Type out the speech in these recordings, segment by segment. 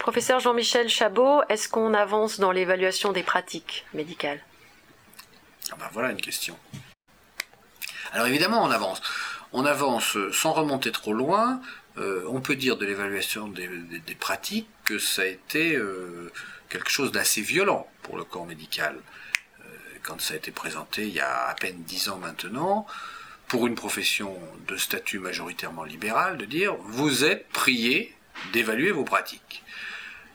Professeur Jean-Michel Chabot, est-ce qu'on avance dans l'évaluation des pratiques médicales? Ah ben Voilà une question. Alors évidemment, on avance. On avance sans remonter trop loin. Euh, on peut dire de l'évaluation des, pratiques que ça a été euh, quelque chose d'assez violent pour le corps médical. Euh, quand ça a été présenté il y a à peine dix ans maintenant, pour une profession de statut majoritairement libéral, de dire vous êtes prié d'évaluer vos pratiques.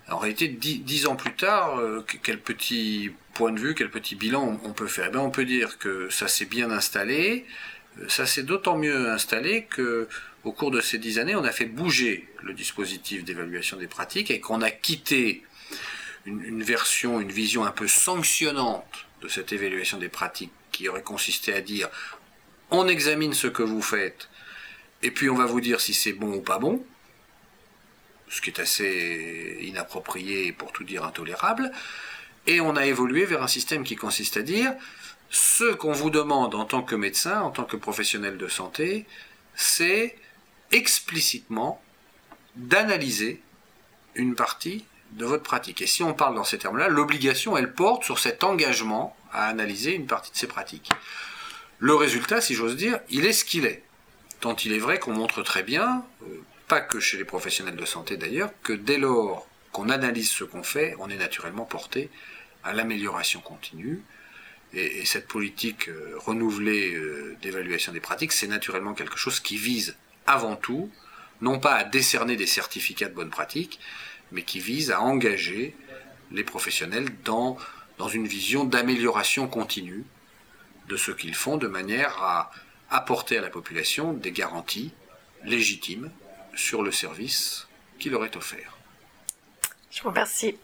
En réalité, dix, ans plus tard, quel petit point de vue, quel petit bilan on, peut faire? Eh bien, On peut dire que ça s'est bien installé, ça s'est d'autant mieux installé que au cours de ces dix années, on a fait bouger le dispositif d'évaluation des pratiques et qu'on a quitté une, version, une vision un peu sanctionnante de cette évaluation des pratiques qui aurait consisté à dire on examine ce que vous faites et puis on va vous dire si c'est bon ou pas bon, ce qui est assez inapproprié et pour tout dire intolérable, et on a évolué vers un système qui consiste à dire ce qu'on vous demande en tant que médecin, en tant que professionnel de santé, c'est explicitement d'analyser une partie de votre pratique. Et si on parle dans ces termes-là, l'obligation, elle porte sur cet engagement à analyser une partie de ces pratiques. Le résultat, si j'ose dire, il est ce qu'il est. Tant il est vrai qu'on montre très bien, euh, pas que chez les professionnels de santé d'ailleurs, que dès lors qu'on analyse ce qu'on fait, on est naturellement porté à l'amélioration continue. Et, cette politique euh, renouvelée euh, d'évaluation des pratiques, c'est naturellement quelque chose qui vise avant tout, non pas à décerner des certificats de bonne pratique, mais qui vise à engager les professionnels dans, dans une vision d'amélioration continue de ce qu'ils font, de manière à apporter à la population des garanties légitimes sur le service qui leur est offert. Je vous remercie.